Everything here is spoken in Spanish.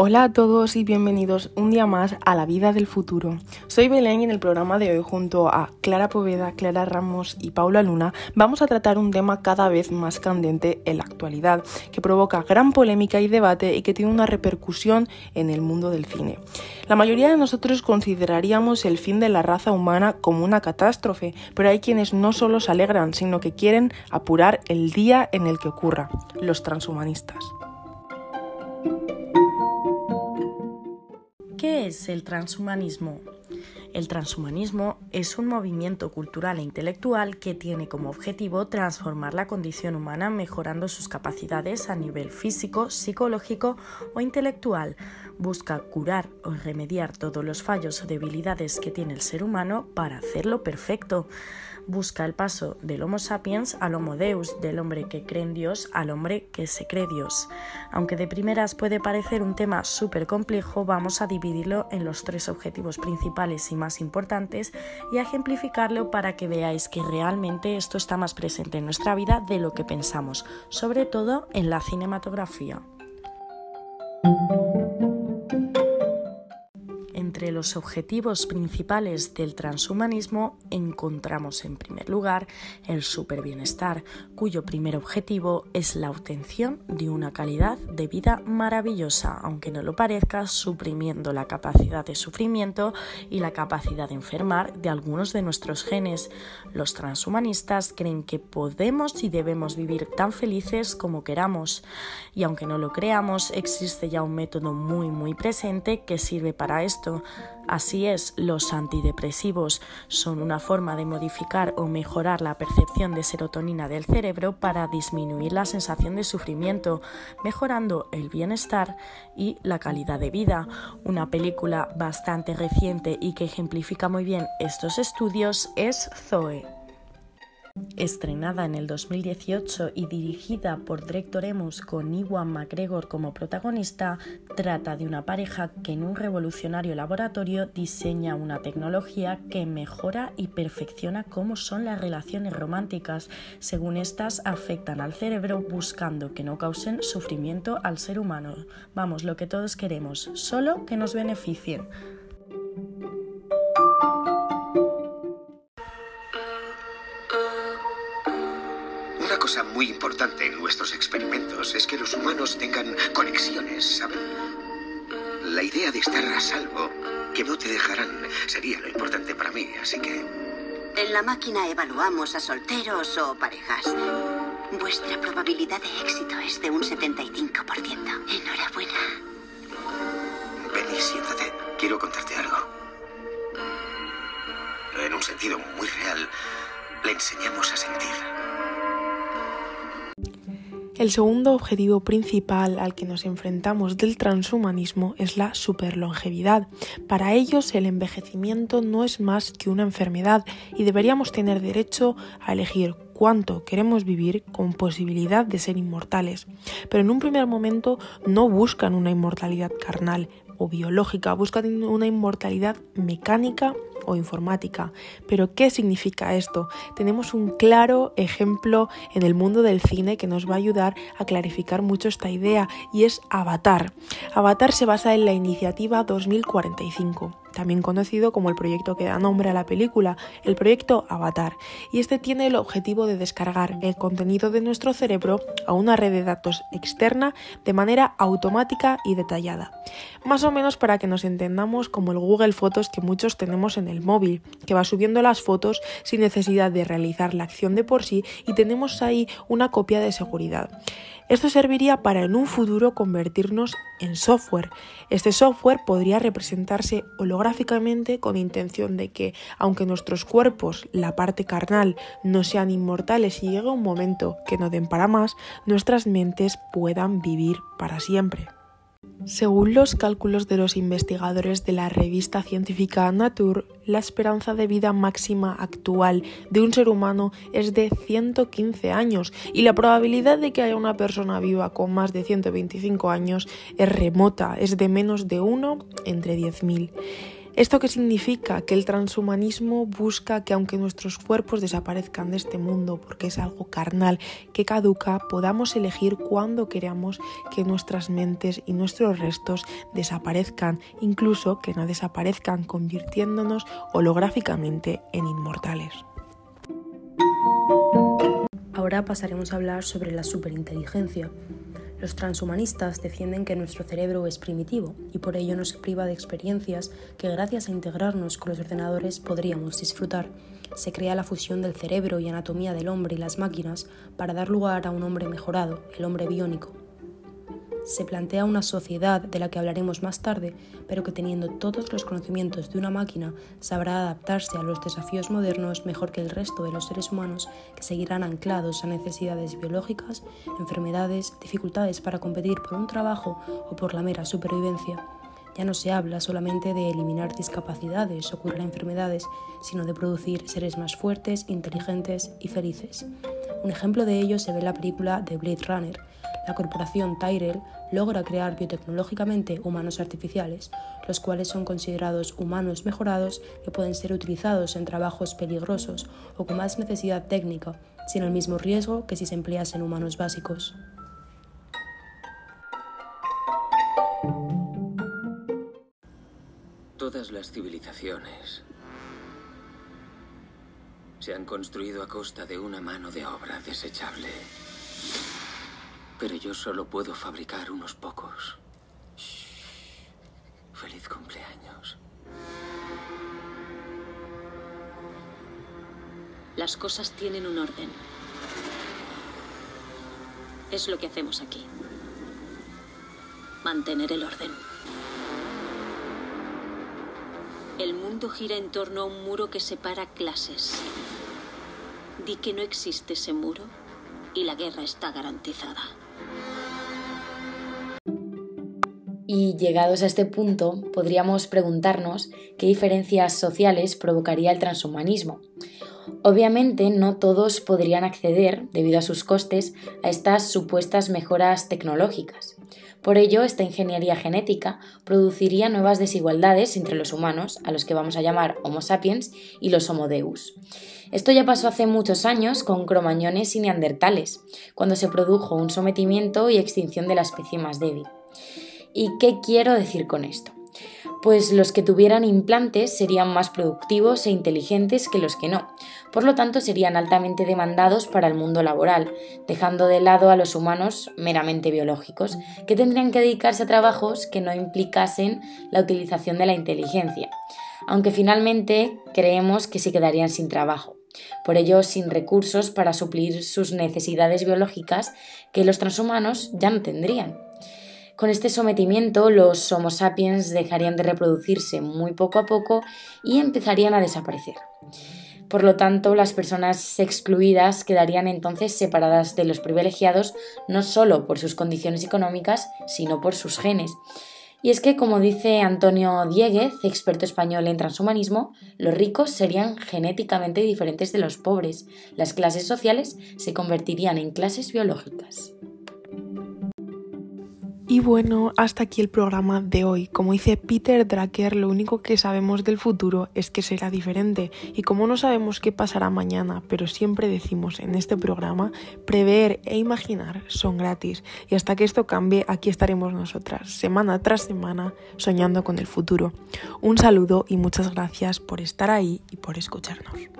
Hola a todos y bienvenidos un día más a la vida del futuro. Soy Belén y en el programa de hoy junto a Clara Poveda, Clara Ramos y Paula Luna vamos a tratar un tema cada vez más candente en la actualidad, que provoca gran polémica y debate y que tiene una repercusión en el mundo del cine. La mayoría de nosotros consideraríamos el fin de la raza humana como una catástrofe, pero hay quienes no solo se alegran, sino que quieren apurar el día en el que ocurra, los transhumanistas. ¿Qué es el transhumanismo? El transhumanismo es un movimiento cultural e intelectual que tiene como objetivo transformar la condición humana mejorando sus capacidades a nivel físico, psicológico o intelectual. Busca curar o remediar todos los fallos o debilidades que tiene el ser humano para hacerlo perfecto busca el paso del Homo sapiens al Homo Deus, del hombre que cree en Dios al hombre que Dios. Aunque de primeras puede parecer un tema súper complejo, vamos a dividirlo en los tres objetivos principales y más importantes y a ejemplificarlo para que veáis que realmente esto está más presente en nuestra vida de lo que pensamos, sobre todo en la cinematografía. Entre los objetivos principales del transhumanismo encontramos en primer lugar el superbienestar, cuyo primer objetivo es la obtención de una calidad de vida maravillosa, aunque no lo parezca, suprimiendo la capacidad de sufrimiento y la capacidad de enfermar de algunos de nuestros genes. Los transhumanistas creen que podemos y debemos vivir tan felices como queramos, y aunque no lo creamos, existe ya un método muy muy presente que sirve para esto Así es, los antidepresivos son una forma de modificar o mejorar la percepción de serotonina del cerebro para disminuir la sensación de sufrimiento, mejorando el bienestar y la calidad de vida. Una película bastante reciente y que ejemplifica muy bien estos estudios es Zoe. Estrenada en el 2018 y dirigida por Drake Toremus con Iwan McGregor como protagonista, trata de una pareja que en un revolucionario laboratorio diseña una tecnología que mejora y perfecciona cómo son las relaciones románticas, según estas afectan al cerebro buscando que no causen sufrimiento al ser humano. Vamos, lo que todos queremos, solo que nos beneficien. Cosa muy importante en nuestros experimentos es que los humanos tengan conexiones, ¿saben? La idea de estar a salvo, que no te dejarán, sería lo importante para mí, así que... En la máquina evaluamos a solteros o parejas. Vuestra probabilidad de éxito es de un 75%. Enhorabuena. Ven y siéntate. Quiero contarte algo. En un sentido muy real, le enseñamos a sentir. El segundo objetivo principal al que nos enfrentamos del transhumanismo es la superlongevidad. Para ellos el envejecimiento no es más que una enfermedad y deberíamos tener derecho a elegir cuánto queremos vivir con posibilidad de ser inmortales. Pero en un primer momento no buscan una inmortalidad carnal o biológica, buscan una inmortalidad mecánica o informática. Pero ¿qué significa esto? Tenemos un claro ejemplo en el mundo del cine que nos va a ayudar a clarificar mucho esta idea y es Avatar. Avatar se basa en la iniciativa 2045 también conocido como el proyecto que da nombre a la película, el proyecto Avatar, y este tiene el objetivo de descargar el contenido de nuestro cerebro a una red de datos externa de manera automática y detallada. Más o menos para que nos entendamos como el Google Fotos que muchos tenemos en el móvil, que va subiendo las fotos sin necesidad de realizar la acción de por sí y tenemos ahí una copia de seguridad. Esto serviría para en un futuro convertirnos en software. Este software podría representarse holográficamente con intención de que, aunque nuestros cuerpos, la parte carnal, no sean inmortales y llegue un momento que no den para más, nuestras mentes puedan vivir para siempre. Según los cálculos de los investigadores de la revista científica Nature, la esperanza de vida máxima actual de un ser humano es de 115 años y la probabilidad de que haya una persona viva con más de 125 años es remota, es de menos de 1 entre 10.000. ¿Esto qué significa? Que el transhumanismo busca que aunque nuestros cuerpos desaparezcan de este mundo porque es algo carnal que caduca, podamos elegir cuándo queramos que nuestras mentes y nuestros restos desaparezcan, incluso que no desaparezcan convirtiéndonos holográficamente en inmortales. Ahora pasaremos a hablar sobre la superinteligencia. Los transhumanistas defienden que nuestro cerebro es primitivo y por ello nos priva de experiencias que gracias a integrarnos con los ordenadores podríamos disfrutar. Se crea la fusión del cerebro y anatomía del hombre y las máquinas para dar lugar a un hombre mejorado, el hombre biónico se plantea una sociedad de la que hablaremos más tarde, pero que teniendo todos los conocimientos de una máquina sabrá adaptarse a los desafíos modernos mejor que el resto de los seres humanos que seguirán anclados a necesidades biológicas, enfermedades, dificultades para competir por un trabajo o por la mera supervivencia. Ya no se habla solamente de eliminar discapacidades o curar enfermedades, sino de producir seres más fuertes, inteligentes y felices. Un ejemplo de ello se ve en la película de Blade Runner, la corporación Tyrell logra crear biotecnológicamente humanos artificiales, los cuales son considerados humanos mejorados que pueden ser utilizados en trabajos peligrosos o con más necesidad técnica, sin el mismo riesgo que si se empleasen humanos básicos. Todas las civilizaciones se han construido a costa de una mano de obra desechable. Pero yo solo puedo fabricar unos pocos. Feliz cumpleaños. Las cosas tienen un orden. Es lo que hacemos aquí. Mantener el orden. El mundo gira en torno a un muro que separa clases. Di que no existe ese muro y la guerra está garantizada. Y llegados a este punto, podríamos preguntarnos qué diferencias sociales provocaría el transhumanismo. Obviamente no todos podrían acceder, debido a sus costes, a estas supuestas mejoras tecnológicas. Por ello, esta ingeniería genética produciría nuevas desigualdades entre los humanos, a los que vamos a llamar Homo sapiens, y los Homo deus. Esto ya pasó hace muchos años con cromañones y neandertales, cuando se produjo un sometimiento y extinción de la especie más débil. ¿Y qué quiero decir con esto? Pues los que tuvieran implantes serían más productivos e inteligentes que los que no. Por lo tanto, serían altamente demandados para el mundo laboral, dejando de lado a los humanos meramente biológicos, que tendrían que dedicarse a trabajos que no implicasen la utilización de la inteligencia. Aunque finalmente creemos que se quedarían sin trabajo por ello sin recursos para suplir sus necesidades biológicas que los transhumanos ya no tendrían. Con este sometimiento, los Homo sapiens dejarían de reproducirse muy poco a poco y empezarían a desaparecer. Por lo tanto, las personas excluidas quedarían entonces separadas de los privilegiados no solo por sus condiciones económicas, sino por sus genes. Y es que, como dice Antonio Dieguez, experto español en transhumanismo, los ricos serían genéticamente diferentes de los pobres. Las clases sociales se convertirían en clases biológicas. Y bueno, hasta aquí el programa de hoy. Como dice Peter Drucker, lo único que sabemos del futuro es que será diferente. Y como no sabemos qué pasará mañana, pero siempre decimos en este programa, prever e imaginar son gratis. Y hasta que esto cambie, aquí estaremos nosotras, semana tras semana, soñando con el futuro. Un saludo y muchas gracias por estar ahí y por escucharnos.